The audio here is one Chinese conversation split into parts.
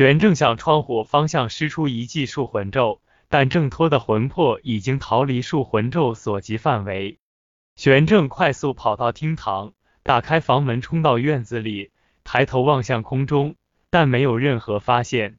玄正向窗户方向施出一记束魂咒，但挣脱的魂魄已经逃离束魂咒所及范围。玄正快速跑到厅堂，打开房门，冲到院子里，抬头望向空中，但没有任何发现。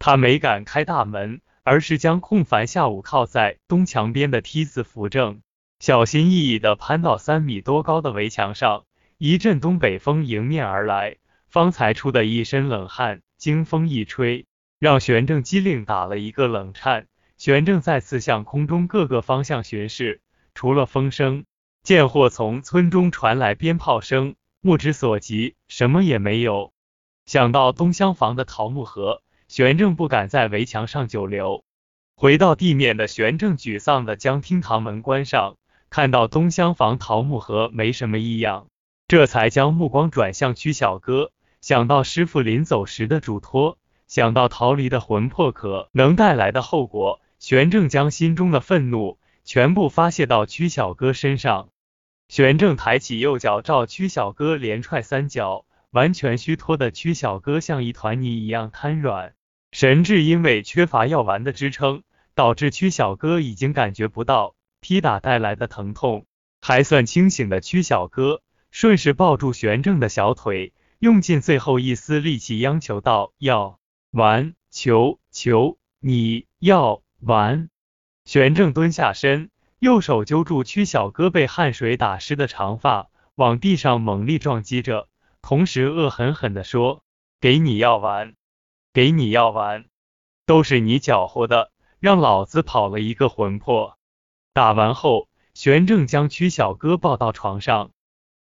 他没敢开大门，而是将空凡下午靠在东墙边的梯子扶正，小心翼翼地攀到三米多高的围墙上。一阵东北风迎面而来，方才出的一身冷汗，经风一吹，让玄正机灵打了一个冷颤。玄正再次向空中各个方向巡视，除了风声，见或从村中传来鞭炮声，目之所及，什么也没有。想到东厢房的桃木盒，玄正不敢在围墙上久留。回到地面的玄正沮丧的将厅堂门关上，看到东厢房桃木盒没什么异样。这才将目光转向曲小哥，想到师傅临走时的嘱托，想到逃离的魂魄可能带来的后果，玄正将心中的愤怒全部发泄到曲小哥身上。玄正抬起右脚照曲小哥连踹三脚，完全虚脱的曲小哥像一团泥一样瘫软，神志因为缺乏药丸的支撑，导致曲小哥已经感觉不到劈打带来的疼痛。还算清醒的曲小哥。顺势抱住玄正的小腿，用尽最后一丝力气央求道：“要完，求求你要完！”玄正蹲下身，右手揪住曲小哥被汗水打湿的长发，往地上猛力撞击着，同时恶狠狠地说：“给你药丸，给你药丸，都是你搅和的，让老子跑了一个魂魄！”打完后，玄正将曲小哥抱到床上。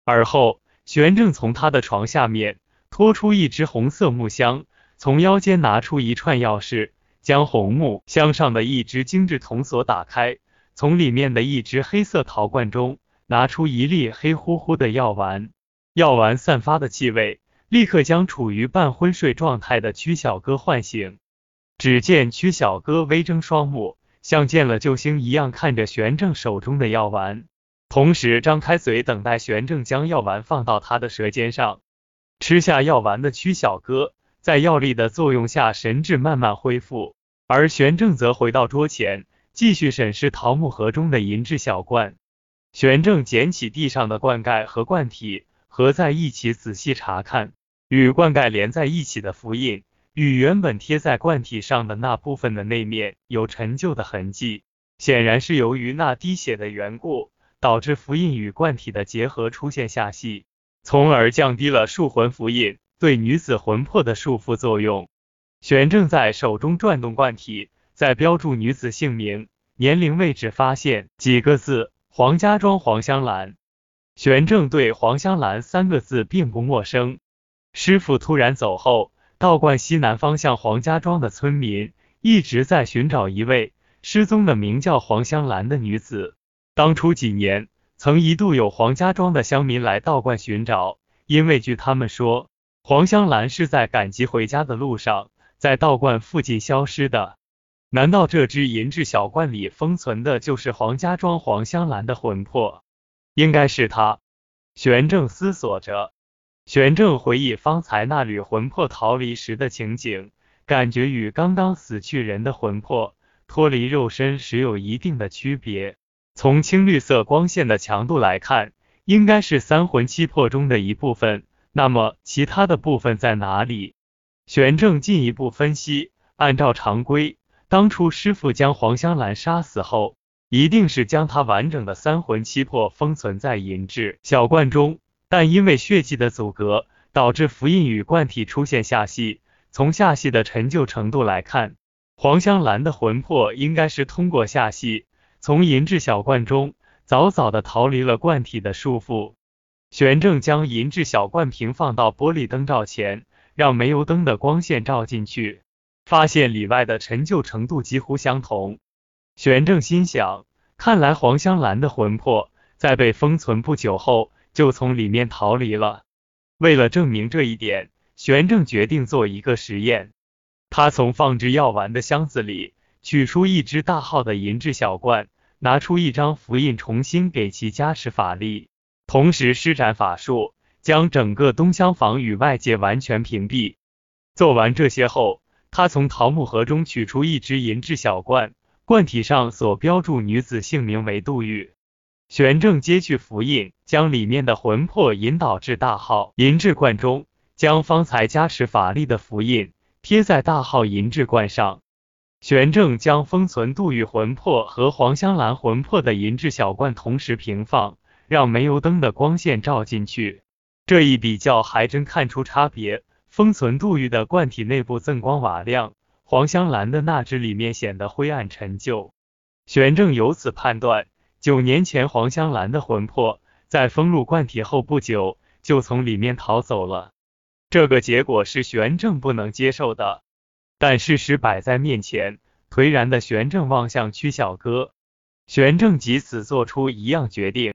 而后，玄正从他的床下面拖出一只红色木箱，从腰间拿出一串钥匙，将红木箱上的一只精致铜锁打开，从里面的一只黑色陶罐中拿出一粒黑乎乎的药丸。药丸散发的气味立刻将处于半昏睡状态的曲小哥唤醒。只见曲小哥微睁双目，像见了救星一样看着玄正手中的药丸。同时张开嘴，等待玄正将药丸放到他的舌尖上。吃下药丸的曲小哥，在药力的作用下，神智慢慢恢复。而玄正则回到桌前，继续审视桃木盒中的银质小罐。玄正捡起地上的罐盖和罐体，合在一起仔细查看，与罐盖连在一起的符印，与原本贴在罐体上的那部分的内面有陈旧的痕迹，显然是由于那滴血的缘故。导致符印与罐体的结合出现下隙，从而降低了束魂符印对女子魂魄的束缚作用。玄正在手中转动罐体，在标注女子姓名、年龄位置，发现几个字：黄家庄黄香兰。玄正对黄香兰三个字并不陌生。师傅突然走后，道观西南方向黄家庄的村民一直在寻找一位失踪的名叫黄香兰的女子。当初几年，曾一度有黄家庄的乡民来道观寻找，因为据他们说，黄香兰是在赶集回家的路上，在道观附近消失的。难道这只银质小罐里封存的就是黄家庄黄香兰的魂魄？应该是他。玄正思索着，玄正回忆方才那缕魂魄逃离时的情景，感觉与刚刚死去人的魂魄脱离肉身时有一定的区别。从青绿色光线的强度来看，应该是三魂七魄中的一部分。那么其他的部分在哪里？玄正进一步分析，按照常规，当初师傅将黄香兰杀死后，一定是将她完整的三魂七魄封存在银质小罐中，但因为血迹的阻隔，导致符印与罐体出现下隙。从下隙的陈旧程度来看，黄香兰的魂魄应该是通过下隙。从银质小罐中早早的逃离了罐体的束缚。玄正将银质小罐平放到玻璃灯罩前，让煤油灯的光线照进去，发现里外的陈旧程度几乎相同。玄正心想，看来黄香兰的魂魄在被封存不久后就从里面逃离了。为了证明这一点，玄正决定做一个实验。他从放置药丸的箱子里。取出一只大号的银质小罐，拿出一张符印，重新给其加持法力，同时施展法术，将整个东厢房与外界完全屏蔽。做完这些后，他从桃木盒中取出一只银质小罐，罐体上所标注女子姓名为杜玉。玄正揭去符印，将里面的魂魄引导至大号银质罐中，将方才加持法力的符印贴在大号银质罐上。玄正将封存杜玉魂魄和黄香兰魂魄的银质小罐同时平放，让煤油灯的光线照进去。这一比较还真看出差别。封存杜玉的罐体内部锃光瓦亮，黄香兰的那只里面显得灰暗陈旧。玄正由此判断，九年前黄香兰的魂魄在封入罐体后不久就从里面逃走了。这个结果是玄正不能接受的，但事实摆在面前，颓然的玄正望向曲小哥，玄正即此做出一样决定。